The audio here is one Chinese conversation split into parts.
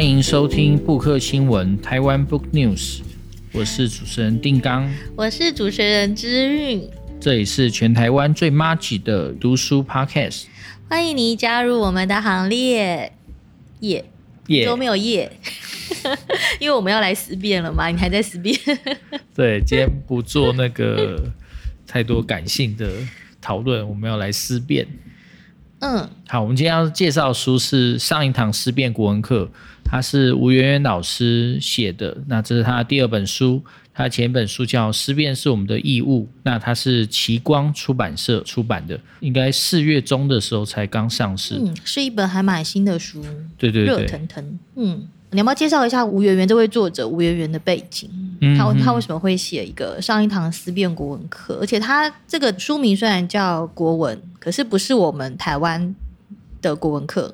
欢迎收听布克新闻台湾 Book News，我是主持人定刚，我是主持人之韵，这里是全台湾最麻吉的读书 Podcast，欢迎你加入我们的行列，耶、yeah, 都没有耶，因为我们要来思辨了嘛，你还在思辨？对，今天不做那个太多感性的讨论，我们要来思辨。嗯，好，我们今天要介绍的书是上一堂思辨国文课，它是吴媛媛老师写的。那这是他的第二本书，他前一本书叫《思辨是我们的义务》，那它是奇光出版社出版的，应该四月中的时候才刚上市。嗯，是一本还蛮新的书，对对对，热腾腾。嗯。你要不要介绍一下吴媛媛这位作者吴媛媛的背景？嗯、他他为什么会写一个上一堂思辨国文课？而且他这个书名虽然叫国文，可是不是我们台湾的国文课，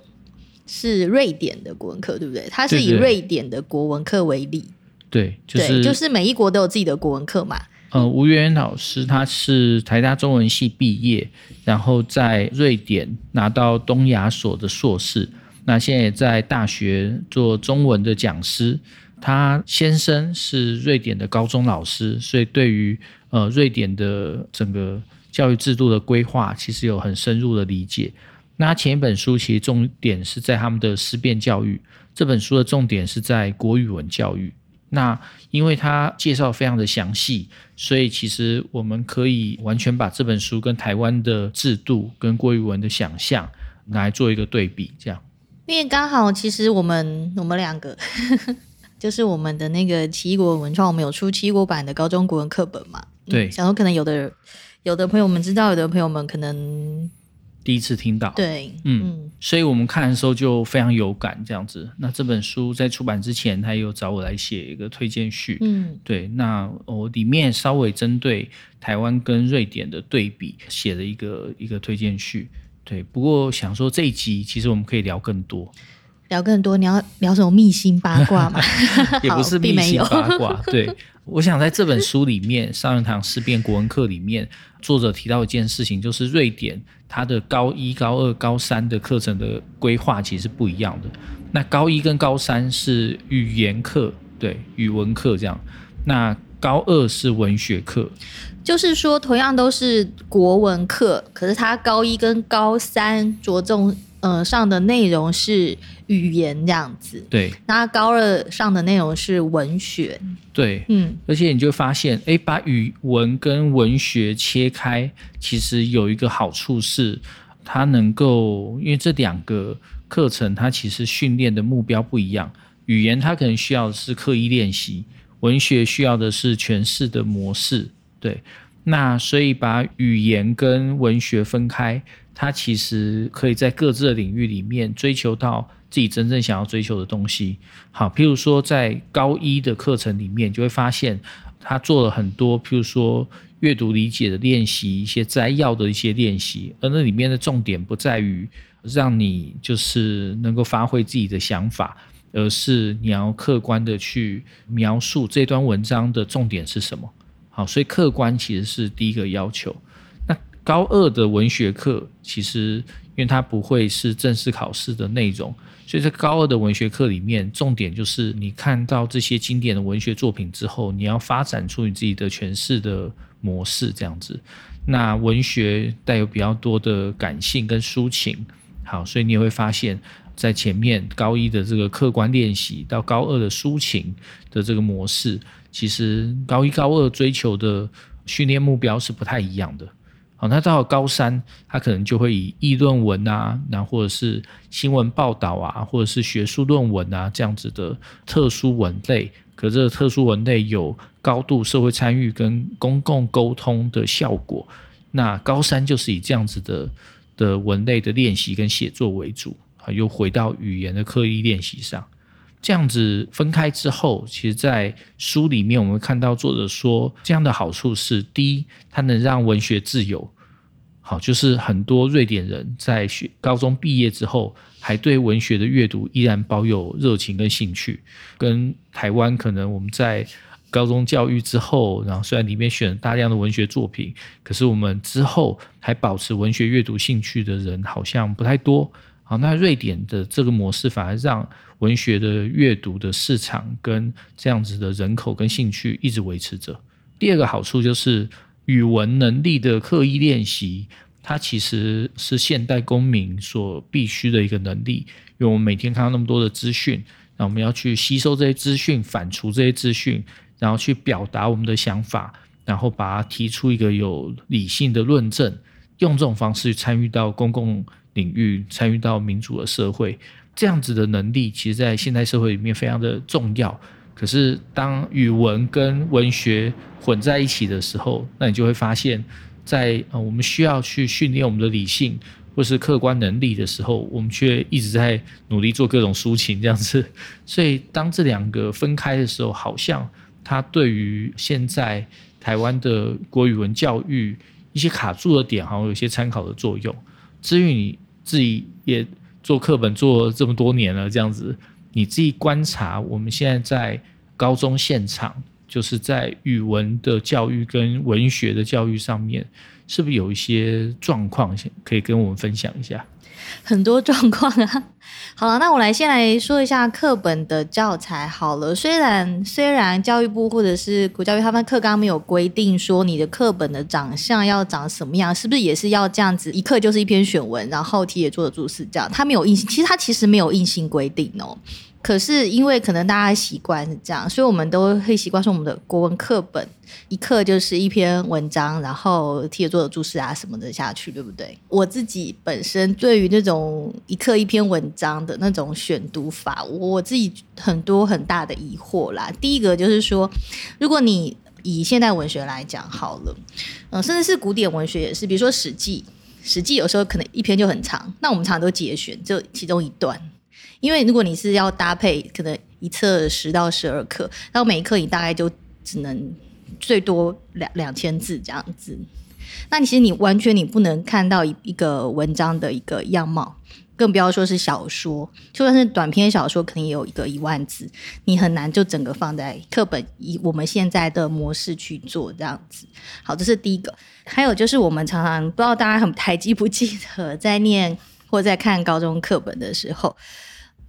是瑞典的国文课，对不对？它是以瑞典的国文课为例。对，就是、就是每一国都有自己的国文课嘛。呃，吴圆圆老师他是台大中文系毕业，然后在瑞典拿到东亚所的硕士。那现在也在大学做中文的讲师，他先生是瑞典的高中老师，所以对于呃瑞典的整个教育制度的规划，其实有很深入的理解。那前一本书其实重点是在他们的思辨教育，这本书的重点是在国语文教育。那因为他介绍非常的详细，所以其实我们可以完全把这本书跟台湾的制度跟国语文的想象来做一个对比，这样。因为刚好，其实我们我们两个 就是我们的那个奇异国文文创，我们有出奇异国版的高中国文课本嘛？对，想说可能有的有的朋友们知道，有的朋友们可能第一次听到。对，嗯，嗯，所以我们看的时候就非常有感，这样子。那这本书在出版之前，他有找我来写一个推荐序。嗯，对，那我里面稍微针对台湾跟瑞典的对比，写了一个一个推荐序。对，不过想说这一集其实我们可以聊更多，聊更多。你要聊什么秘辛八卦吗？也不是秘辛八卦。对，我想在这本书里面，上一堂思辨国文课里面，作者提到一件事情，就是瑞典它的高一、高二、高三的课程的规划其实是不一样的。那高一跟高三是语言课，对，语文课这样。那高二是文学课。就是说，同样都是国文课，可是他高一跟高三着重呃上的内容是语言这样子。对，那高二上的内容是文学。对，嗯，而且你就发现，哎，把语文跟文学切开，其实有一个好处是，它能够因为这两个课程，它其实训练的目标不一样。语言它可能需要的是刻意练习，文学需要的是诠释的模式。对，那所以把语言跟文学分开，他其实可以在各自的领域里面追求到自己真正想要追求的东西。好，譬如说在高一的课程里面，就会发现他做了很多，譬如说阅读理解的练习，一些摘要的一些练习，而那里面的重点不在于让你就是能够发挥自己的想法，而是你要客观的去描述这段文章的重点是什么。好，所以客观其实是第一个要求。高二的文学课，其实因为它不会是正式考试的内容，所以在高二的文学课里面，重点就是你看到这些经典的文学作品之后，你要发展出你自己的诠释的模式，这样子。那文学带有比较多的感性跟抒情，好，所以你也会发现，在前面高一的这个客观练习，到高二的抒情的这个模式。其实高一高二追求的训练目标是不太一样的。好，那到了高三，他可能就会以议论文啊，那或者是新闻报道啊，或者是学术论文啊这样子的特殊文类。可这特殊文类有高度社会参与跟公共沟通的效果。那高三就是以这样子的的文类的练习跟写作为主，啊，又回到语言的刻意练习上。这样子分开之后，其实，在书里面我们看到作者说，这样的好处是：第一，它能让文学自由。好，就是很多瑞典人在学高中毕业之后，还对文学的阅读依然保有热情跟兴趣，跟台湾可能我们在高中教育之后，然后虽然里面选了大量的文学作品，可是我们之后还保持文学阅读兴趣的人好像不太多。好，那瑞典的这个模式反而让文学的阅读的市场跟这样子的人口跟兴趣一直维持着。第二个好处就是语文能力的刻意练习，它其实是现代公民所必须的一个能力，因为我们每天看到那么多的资讯，那我们要去吸收这些资讯，反刍这些资讯，然后去表达我们的想法，然后把它提出一个有理性的论证，用这种方式参与到公共领域，参与到民主的社会，这样子的能力，其实在现代社会里面非常的重要。可是当语文跟文学混在一起的时候，那你就会发现在，在呃我们需要去训练我们的理性或是客观能力的时候，我们却一直在努力做各种抒情这样子。所以当这两个分开的时候，好像它对于现在台湾的国语文教育一些卡住的点，好像有些参考的作用。至于你自己也做课本做这么多年了，这样子。你自己观察，我们现在在高中现场，就是在语文的教育跟文学的教育上面，是不是有一些状况，可以跟我们分享一下？很多状况啊。好了，那我来先来说一下课本的教材好了。虽然虽然教育部或者是国教育他们课纲没有规定说你的课本的长相要长什么样，是不是也是要这样子？一课就是一篇选文，然后题也做的注释这样。他没有硬性，其实他其实没有硬性规定哦。可是因为可能大家习惯是这样，所以我们都会习惯说我们的国文课本一课就是一篇文章，然后题也做的注释啊什么的下去，对不对？我自己本身对于那种一课一篇文章的那种选读法，我自己很多很大的疑惑啦。第一个就是说，如果你以现代文学来讲好了，嗯，甚至是古典文学也是，比如说《史记》，《史记》有时候可能一篇就很长，那我们常常都节选就其中一段。因为如果你是要搭配，可能一册十到十二课，然后每一课你大概就只能最多两两千字这样子。那其实你完全你不能看到一一个文章的一个样貌，更不要说是小说，就算是短篇小说，可能也有一个一万字，你很难就整个放在课本以我们现在的模式去做这样子。好，这是第一个。还有就是我们常常不知道大家很还记不记得，在念或在看高中课本的时候。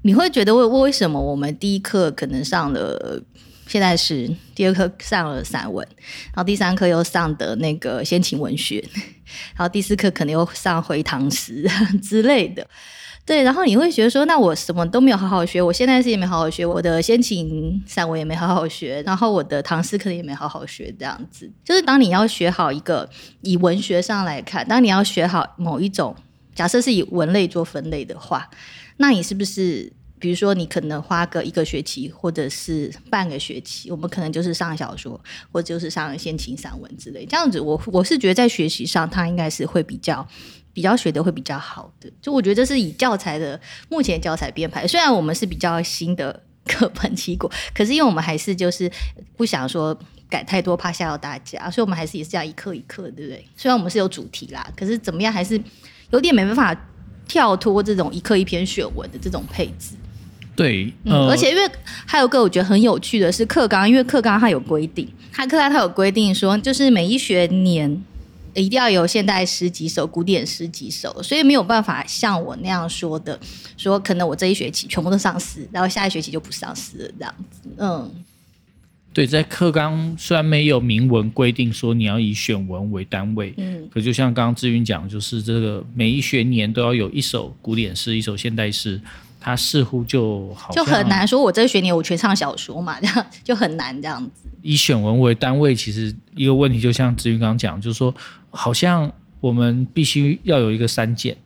你会觉得为为什么我们第一课可能上了现代诗，第二课上了散文，然后第三课又上的那个先秦文学，然后第四课可能又上回唐诗之类的，对，然后你会觉得说，那我什么都没有好好学，我现代诗也没好好学，我的先秦散文也没好好学，然后我的唐诗可能也没好好学，这样子，就是当你要学好一个以文学上来看，当你要学好某一种，假设是以文类做分类的话。那你是不是，比如说，你可能花个一个学期，或者是半个学期，我们可能就是上小说，或者就是上先秦散文之类，这样子我，我是觉得在学习上，它应该是会比较比较学的会比较好的。就我觉得这是以教材的目前教材编排，虽然我们是比较新的课本结果，可是因为我们还是就是不想说改太多，怕吓到大家，所以我们还是也是这样一课一课，对不对？虽然我们是有主题啦，可是怎么样还是有点没办法。跳脱这种一课一篇选文的这种配置，对，嗯，呃、而且因为还有个我觉得很有趣的是课纲，因为课纲它有规定，它课纲它有规定说，就是每一学年一定要有现代诗几首，古典诗几首，所以没有办法像我那样说的，说可能我这一学期全部都上诗，然后下一学期就不上诗了这样子，嗯。对，在课纲虽然没有明文规定说你要以选文为单位，嗯，可就像刚刚志云讲，就是这个每一学年都要有一首古典诗，一首现代诗，它似乎就好就很难说，我这个学年我全唱小说嘛，这样就很难这样子。以选文为单位，其实一个问题，就像志云刚刚讲，就是说，好像我们必须要有一个删减，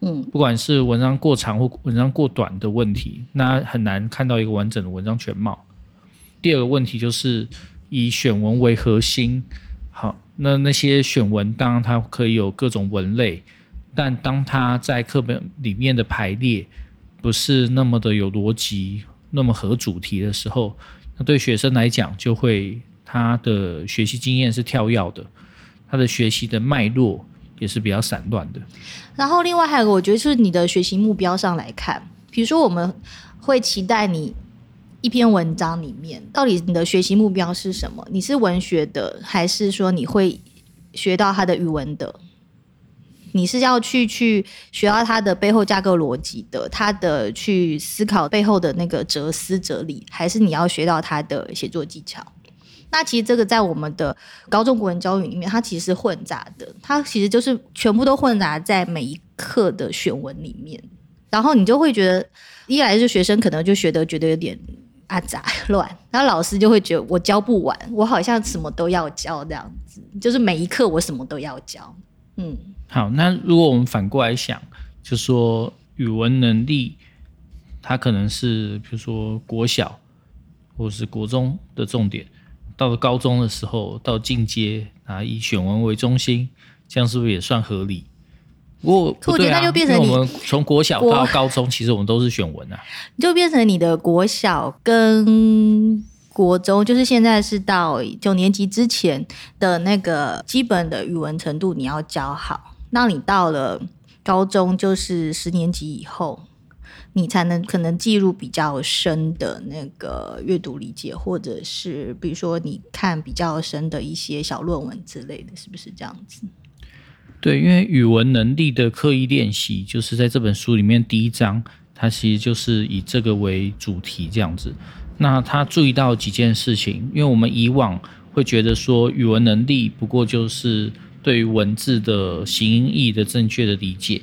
嗯，不管是文章过长或文章过短的问题，那很难看到一个完整的文章全貌。第二个问题就是以选文为核心，好，那那些选文当然它可以有各种文类，但当它在课本里面的排列不是那么的有逻辑，那么合主题的时候，那对学生来讲就会他的学习经验是跳跃的，他的学习的脉络也是比较散乱的。然后另外还有个，我觉得是你的学习目标上来看，比如说我们会期待你。一篇文章里面，到底你的学习目标是什么？你是文学的，还是说你会学到他的语文的？你是要去去学到它的背后架构逻辑的，它的去思考背后的那个哲思哲理，还是你要学到它的写作技巧？那其实这个在我们的高中国文教育里面，它其实是混杂的，它其实就是全部都混杂在每一课的选文里面。然后你就会觉得，一来是学生可能就学得觉得有点阿杂乱，然后老师就会觉得我教不完，我好像什么都要教这样子，就是每一课我什么都要教。嗯，好，那如果我们反过来想，就说语文能力，它可能是比如说国小或是国中的重点。到了高中的时候，到进阶啊，以选文为中心，这样是不是也算合理？不过不对啊，就变成我们从国小到高中，其实我们都是选文啊，你 就变成你的国小跟国中，就是现在是到九年级之前的那个基本的语文程度，你要教好。那你到了高中，就是十年级以后。你才能可能进入比较深的那个阅读理解，或者是比如说你看比较深的一些小论文之类的，是不是这样子？对，因为语文能力的刻意练习，就是在这本书里面第一章，它其实就是以这个为主题这样子。那他注意到几件事情，因为我们以往会觉得说语文能力不过就是对于文字的形音义的正确的理解。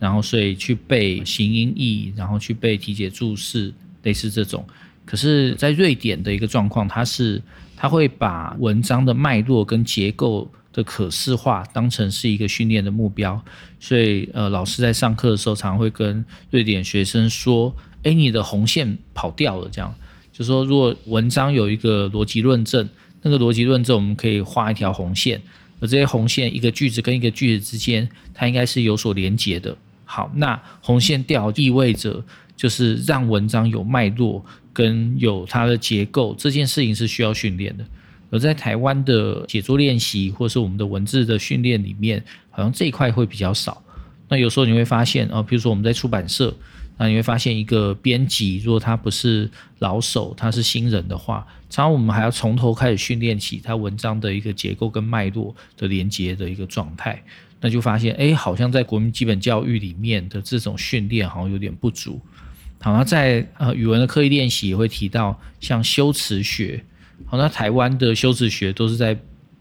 然后，所以去背形音义，然后去背题解注释，类似这种。可是，在瑞典的一个状况，它是它会把文章的脉络跟结构的可视化当成是一个训练的目标。所以，呃，老师在上课的时候，常常会跟瑞典学生说：“哎，你的红线跑掉了。”这样，就说如果文章有一个逻辑论证，那个逻辑论证我们可以画一条红线，而这些红线一个句子跟一个句子之间，它应该是有所连结的。好，那红线掉意味着就是让文章有脉络跟有它的结构，这件事情是需要训练的。而在台湾的写作练习或是我们的文字的训练里面，好像这一块会比较少。那有时候你会发现啊，比如说我们在出版社，那你会发现一个编辑，如果他不是老手，他是新人的话，常常我们还要从头开始训练起他文章的一个结构跟脉络的连接的一个状态。那就发现，哎，好像在国民基本教育里面的这种训练好像有点不足。好，那在呃语文的刻意练习也会提到，像修辞学。好，那台湾的修辞学都是在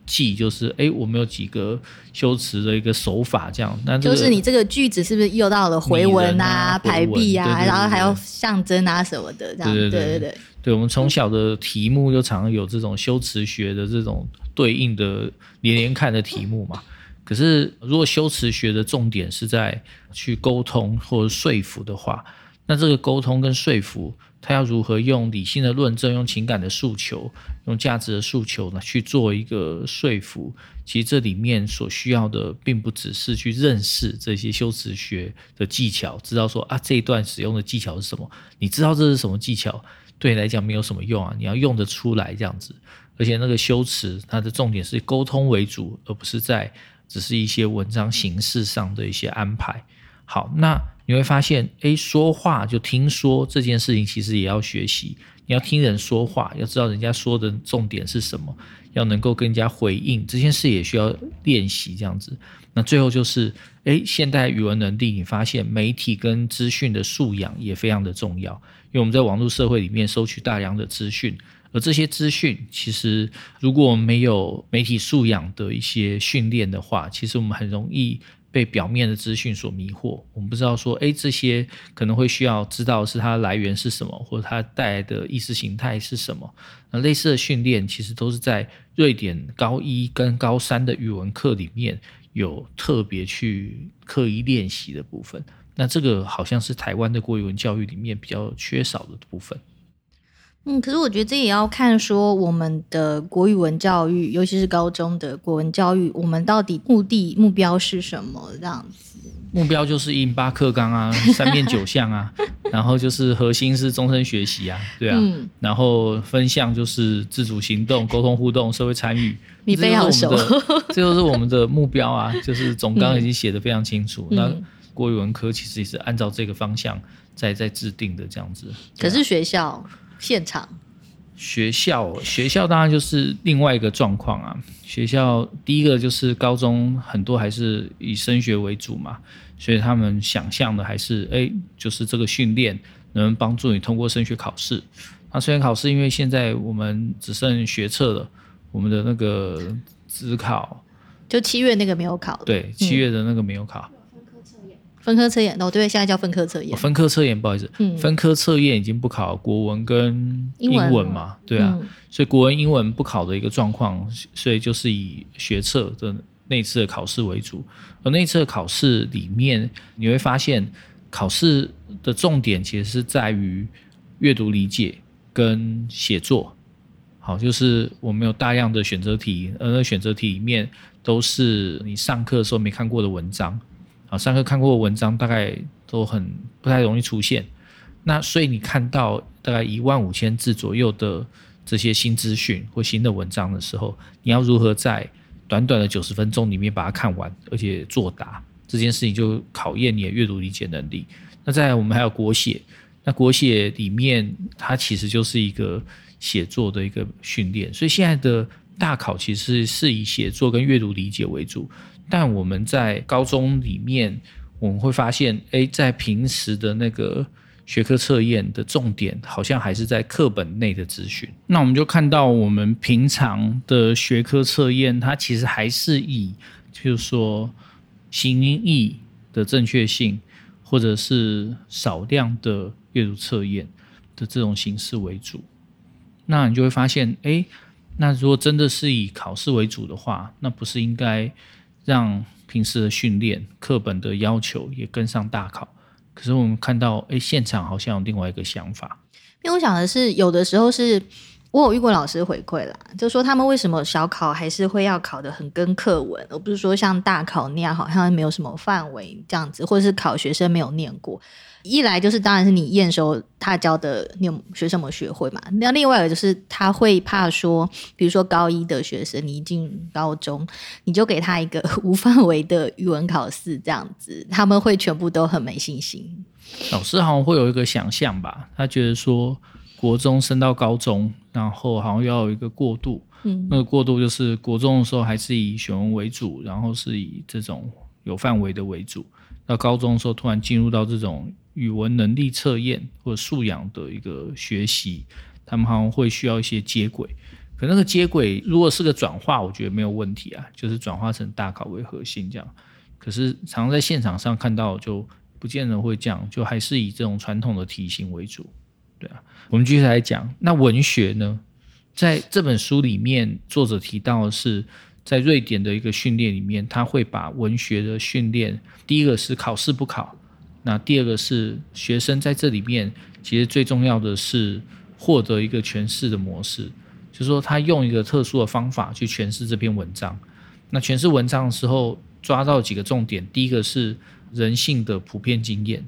记，就是哎，我们有几个修辞的一个手法这样。那就是你这个句子是不是用到了回文啊、排比啊，然后还有象征啊什么的这样？对对对对对。对，我们从小的题目就常常有这种修辞学的这种对应的连连看的题目嘛。可是，如果修辞学的重点是在去沟通或者说服的话，那这个沟通跟说服，它要如何用理性的论证、用情感的诉求、用价值的诉求呢去做一个说服？其实这里面所需要的，并不只是去认识这些修辞学的技巧，知道说啊这一段使用的技巧是什么？你知道这是什么技巧，对你来讲没有什么用啊！你要用得出来这样子，而且那个修辞，它的重点是沟通为主，而不是在。只是一些文章形式上的一些安排。好，那你会发现，诶，说话就听说这件事情，其实也要学习。你要听人说话，要知道人家说的重点是什么，要能够跟人家回应，这件事也需要练习。这样子，那最后就是，诶，现代语文能力，你发现媒体跟资讯的素养也非常的重要，因为我们在网络社会里面收取大量的资讯。而这些资讯，其实如果没有媒体素养的一些训练的话，其实我们很容易被表面的资讯所迷惑。我们不知道说，诶，这些可能会需要知道是它来源是什么，或者它带来的意识形态是什么。那类似的训练，其实都是在瑞典高一跟高三的语文课里面有特别去刻意练习的部分。那这个好像是台湾的国语文教育里面比较缺少的部分。嗯，可是我觉得这也要看说我们的国语文教育，尤其是高中的国文教育，我们到底目的目标是什么？这样子，目标就是一零八课纲啊，三面九项啊，然后就是核心是终身学习啊，对啊，嗯、然后分项就是自主行动、沟通互动、社会参与。你非常熟，这就是我们的目标啊，就是总纲已经写的非常清楚。嗯、那国语文科其实也是按照这个方向在在制定的这样子。可是学校。现场，学校学校当然就是另外一个状况啊。学校第一个就是高中很多还是以升学为主嘛，所以他们想象的还是哎，就是这个训练能帮助你通过升学考试。那升学考试因为现在我们只剩学测了，我们的那个职考就七月那个没有考，对，七月的那个没有考。嗯分科测验哦，对，现在叫分科测验。分科测验，不好意思，嗯，分科测验已经不考国文跟英文嘛，对啊，嗯、所以国文、英文不考的一个状况，所以就是以学测的那次的考试为主。而那次的考试里面，你会发现考试的重点其实是在于阅读理解跟写作。好，就是我们有大量的选择题，而那选择题里面都是你上课的时候没看过的文章。啊，上课看过的文章大概都很不太容易出现，那所以你看到大概一万五千字左右的这些新资讯或新的文章的时候，你要如何在短短的九十分钟里面把它看完，而且作答这件事情就考验你的阅读理解能力。那再来我们还有国写，那国写里面它其实就是一个写作的一个训练，所以现在的大考其实是以写作跟阅读理解为主。但我们在高中里面，我们会发现，诶，在平时的那个学科测验的重点，好像还是在课本内的资讯。那我们就看到，我们平常的学科测验，它其实还是以，就是说，形音义的正确性，或者是少量的阅读测验的这种形式为主。那你就会发现，诶，那如果真的是以考试为主的话，那不是应该？让平时的训练、课本的要求也跟上大考，可是我们看到，哎，现场好像有另外一个想法。因为我想的是，有的时候是我有遇过老师回馈啦，就说他们为什么小考还是会要考得很跟课文，而不是说像大考那样好像没有什么范围这样子，或者是考学生没有念过。一来就是，当然是你验收他教的，你有学生有没有学会嘛？那另外一个就是他会怕说，比如说高一的学生，你一进高中，你就给他一个无范围的语文考试，这样子他们会全部都很没信心。老师好像会有一个想象吧，他觉得说国中升到高中，然后好像要有一个过渡，嗯，那个过渡就是国中的时候还是以选文为主，然后是以这种有范围的为主，到高中的时候突然进入到这种。语文能力测验或者素养的一个学习，他们好像会需要一些接轨。可那个接轨如果是个转化，我觉得没有问题啊，就是转化成大考为核心这样。可是常常在现场上看到，就不见得会这样，就还是以这种传统的题型为主。对啊，我们继续来讲，那文学呢，在这本书里面，作者提到的是，在瑞典的一个训练里面，他会把文学的训练，第一个是考试不考。那第二个是学生在这里面，其实最重要的是获得一个诠释的模式，就是说他用一个特殊的方法去诠释这篇文章。那诠释文章的时候，抓到几个重点，第一个是人性的普遍经验，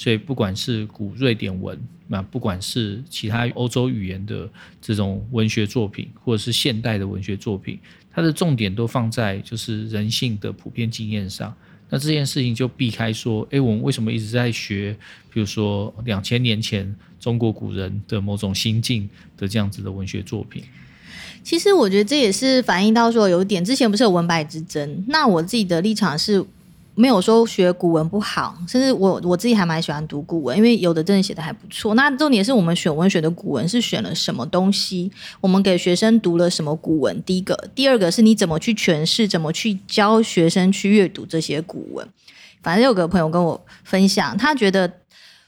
所以不管是古瑞典文，那不管是其他欧洲语言的这种文学作品，或者是现代的文学作品，它的重点都放在就是人性的普遍经验上。那这件事情就避开说，诶，我们为什么一直在学，比如说两千年前中国古人的某种心境的这样子的文学作品？其实我觉得这也是反映到说，有一点之前不是有文白之争，那我自己的立场是。没有说学古文不好，甚至我我自己还蛮喜欢读古文，因为有的真的写的还不错。那重点是我们选文学的古文是选了什么东西？我们给学生读了什么古文？第一个，第二个是你怎么去诠释，怎么去教学生去阅读这些古文。反正有个朋友跟我分享，他觉得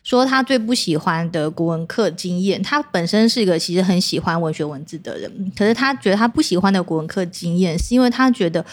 说他最不喜欢的古文课经验，他本身是一个其实很喜欢文学文字的人，可是他觉得他不喜欢的古文课经验，是因为他觉得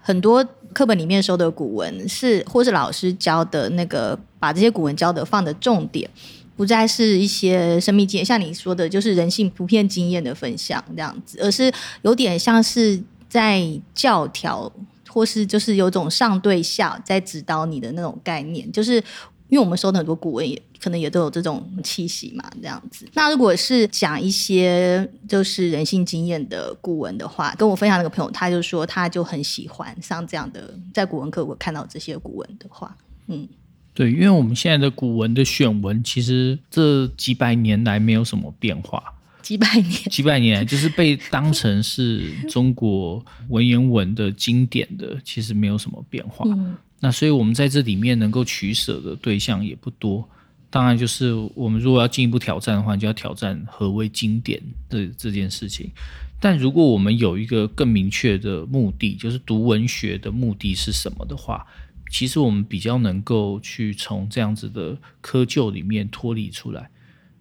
很多。课本里面收的古文是，或是老师教的那个，把这些古文教的放的重点，不再是一些生命经验，像你说的，就是人性普遍经验的分享这样子，而是有点像是在教条，或是就是有种上对下在指导你的那种概念，就是。因为我们收的很多古文也可能也都有这种气息嘛，这样子。那如果是讲一些就是人性经验的古文的话，跟我分享那个朋友，他就说他就很喜欢像这样的，在古文课我看到这些古文的话，嗯，对，因为我们现在的古文的选文，其实这几百年来没有什么变化，几百年，几百年就是被当成是中国文言文的经典的，其实没有什么变化。嗯、那所以我们在这里面能够取舍的对象也不多。当然，就是我们如果要进一步挑战的话，就要挑战何为经典的这件事情。但如果我们有一个更明确的目的，就是读文学的目的是什么的话，其实我们比较能够去从这样子的窠臼里面脱离出来。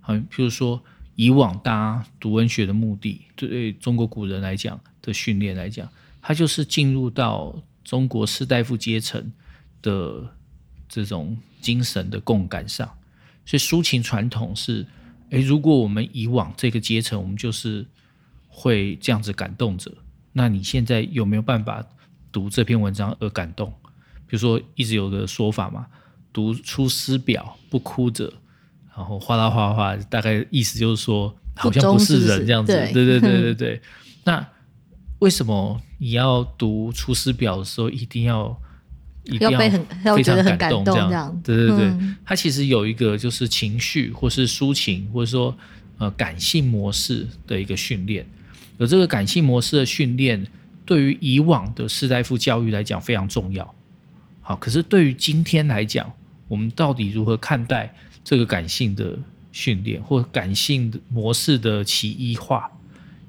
好，譬如说，以往大家读文学的目的，对中国古人来讲的训练来讲，它就是进入到中国士大夫阶层的这种精神的共感上。所以抒情传统是，诶，如果我们以往这个阶层，我们就是会这样子感动着，那你现在有没有办法读这篇文章而感动？比如说，一直有个说法嘛，读《出师表》不哭者，然后哗啦哗啦哗，大概意思就是说，好像不是人这样子。对对对对对 对。那为什么你要读《出师表》的时候一定要？一定要非常感动，这样对对对，嗯、它其实有一个就是情绪，或是抒情，或者说呃感性模式的一个训练。有这个感性模式的训练，对于以往的士大夫教育来讲非常重要。好，可是对于今天来讲，我们到底如何看待这个感性的训练，或感性模式的歧义化？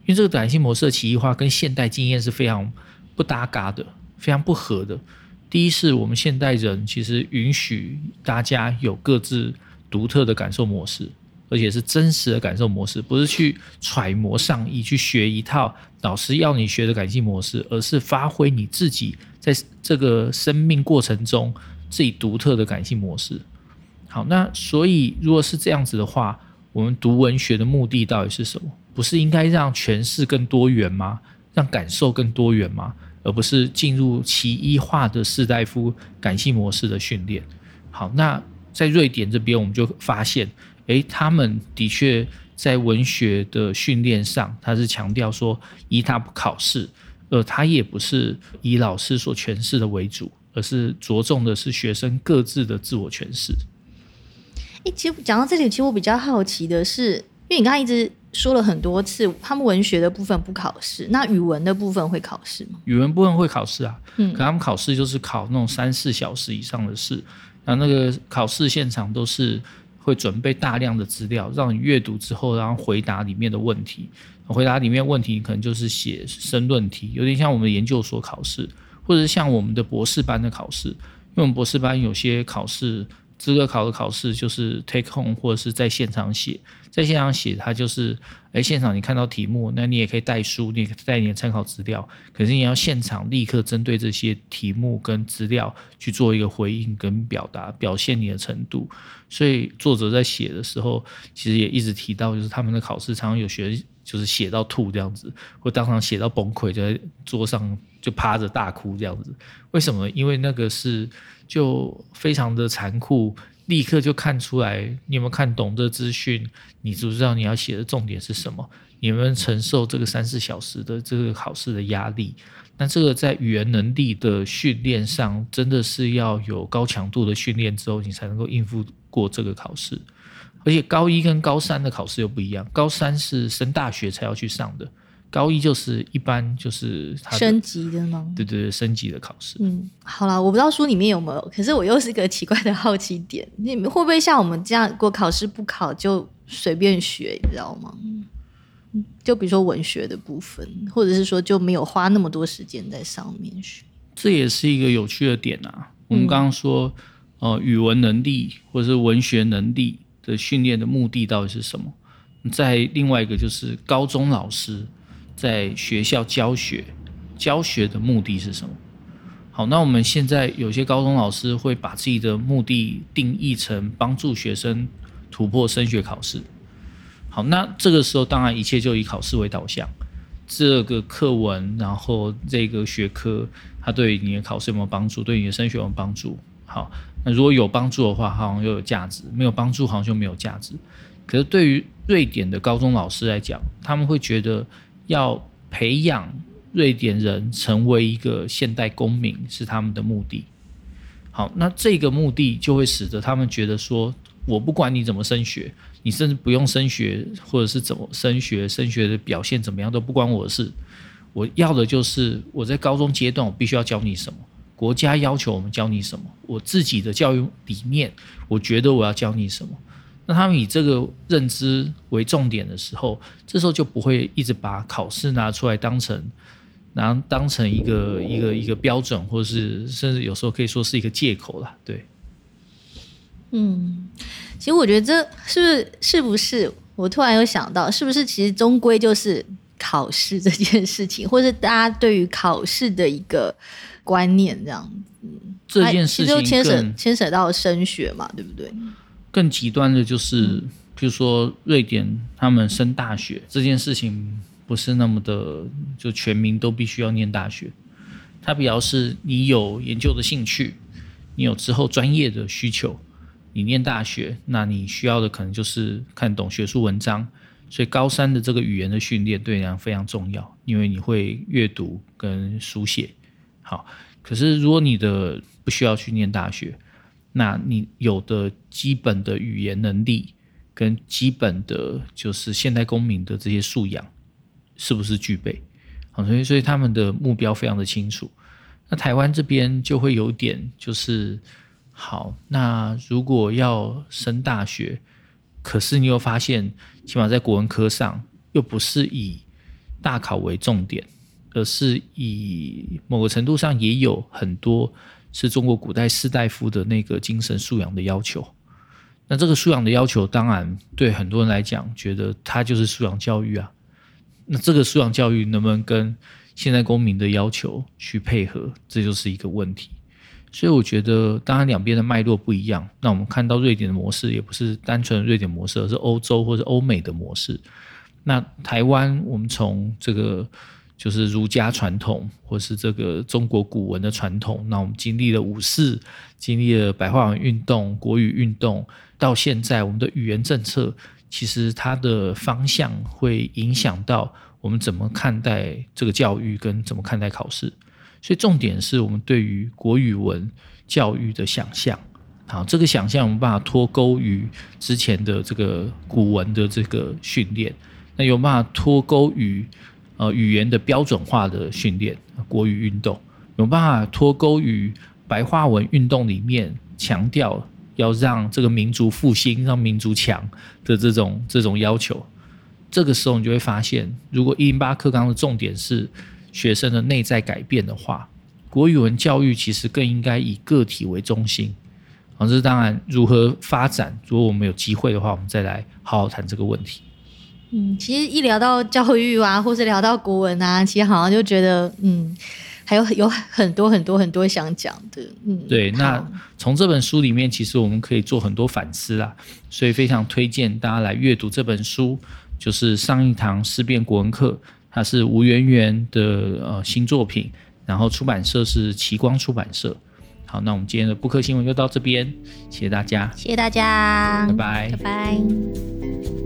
因为这个感性模式的歧义化跟现代经验是非常不搭嘎的，非常不合的。第一是我们现代人其实允许大家有各自独特的感受模式，而且是真实的感受模式，不是去揣摩上意去学一套老师要你学的感性模式，而是发挥你自己在这个生命过程中自己独特的感性模式。好，那所以如果是这样子的话，我们读文学的目的到底是什么？不是应该让诠释更多元吗？让感受更多元吗？而不是进入其一化的士大夫感性模式的训练。好，那在瑞典这边，我们就发现，诶，他们的确在文学的训练上，他是强调说，一他不考试，呃他也不是以老师所诠释的为主，而是着重的是学生各自的自我诠释。诶，其实讲到这里，其实我比较好奇的是，因为你刚刚一直。说了很多次，他们文学的部分不考试，那语文的部分会考试吗？语文部分会考试啊，嗯，可他们考试就是考那种三四小时以上的试，那那个考试现场都是会准备大量的资料，让你阅读之后，然后回答里面的问题，回答里面问题可能就是写申论题，有点像我们的研究所考试，或者是像我们的博士班的考试，因为我们博士班有些考试。资格考的考试就是 take home 或者是在现场写，在现场写它就是，哎，现场你看到题目，那你也可以带书，你也可以带你的参考资料，可是你要现场立刻针对这些题目跟资料去做一个回应跟表达，表现你的程度。所以作者在写的时候，其实也一直提到，就是他们的考试常常有学就是写到吐这样子，或当场写到崩溃，在桌上就趴着大哭这样子。为什么？因为那个是。就非常的残酷，立刻就看出来你有没有看懂这资讯，你知不知道你要写的重点是什么？你有没有承受这个三四小时的这个考试的压力？那这个在语言能力的训练上，真的是要有高强度的训练之后，你才能够应付过这个考试。而且高一跟高三的考试又不一样，高三是升大学才要去上的。高一就是一般就是他升级的吗？对对对，升级的考试。嗯，好啦，我不知道书里面有没有，可是我又是一个奇怪的好奇点，你们会不会像我们这样，如果考试不考就随便学，你知道吗？就比如说文学的部分，或者是说就没有花那么多时间在上面学。这也是一个有趣的点啊。我们刚刚说，呃，语文能力或者是文学能力的训练的目的到底是什么？在另外一个就是高中老师。在学校教学，教学的目的是什么？好，那我们现在有些高中老师会把自己的目的定义成帮助学生突破升学考试。好，那这个时候当然一切就以考试为导向，这个课文，然后这个学科，它对你的考试有没有帮助？对你的升学有没有帮助？好，那如果有帮助的话，好像又有价值；没有帮助，好像就没有价值。可是对于瑞典的高中老师来讲，他们会觉得。要培养瑞典人成为一个现代公民是他们的目的。好，那这个目的就会使得他们觉得说，我不管你怎么升学，你甚至不用升学，或者是怎么升学，升学的表现怎么样都不关我的事。我要的就是我在高中阶段，我必须要教你什么，国家要求我们教你什么，我自己的教育理念，我觉得我要教你什么。那他们以这个认知为重点的时候，这时候就不会一直把考试拿出来当成，拿当成一个一个一个标准，或者是甚至有时候可以说是一个借口了。对。嗯，其实我觉得这是不是是不是？我突然有想到，是不是其实终归就是考试这件事情，或是大家对于考试的一个观念这样子。这件事情就牵扯牵扯到升学嘛，对不对？更极端的就是，比如说瑞典他们升大学这件事情，不是那么的就全民都必须要念大学，它比较是你有研究的兴趣，你有之后专业的需求。你念大学，那你需要的可能就是看懂学术文章，所以高三的这个语言的训练对你来讲非常重要，因为你会阅读跟书写。好，可是如果你的不需要去念大学，那你有的基本的语言能力跟基本的就是现代公民的这些素养，是不是具备？好，所以所以他们的目标非常的清楚。那台湾这边就会有点就是。好，那如果要升大学，可是你又发现，起码在国文科上，又不是以大考为重点，而是以某个程度上也有很多是中国古代士大夫的那个精神素养的要求。那这个素养的要求，当然对很多人来讲，觉得它就是素养教育啊。那这个素养教育能不能跟现在公民的要求去配合，这就是一个问题。所以我觉得，当然两边的脉络不一样。那我们看到瑞典的模式，也不是单纯的瑞典模式，而是欧洲或者欧美的模式。那台湾，我们从这个就是儒家传统，或是这个中国古文的传统，那我们经历了五四，经历了白话文运动、国语运动，到现在我们的语言政策，其实它的方向会影响到我们怎么看待这个教育，跟怎么看待考试。所以重点是我们对于国语文教育的想象，好，这个想象我们办法脱钩于之前的这个古文的这个训练，那有办法脱钩于呃语言的标准化的训练，国语运动有办法脱钩于白话文运动里面强调要让这个民族复兴、让民族强的这种这种要求，这个时候你就会发现，如果一零八课纲的重点是。学生的内在改变的话，国语文教育其实更应该以个体为中心。好，这当然如何发展，如果我们有机会的话，我们再来好好谈这个问题。嗯，其实一聊到教育啊，或是聊到国文啊，其实好像就觉得，嗯，还有有很多很多很多想讲的。嗯，对。那从这本书里面，其实我们可以做很多反思啦，所以非常推荐大家来阅读这本书，就是上一堂思辨国文课。它是吴媛媛的呃新作品，然后出版社是奇光出版社。好，那我们今天的布克新闻就到这边，谢谢大家，谢谢大家，拜拜，拜拜。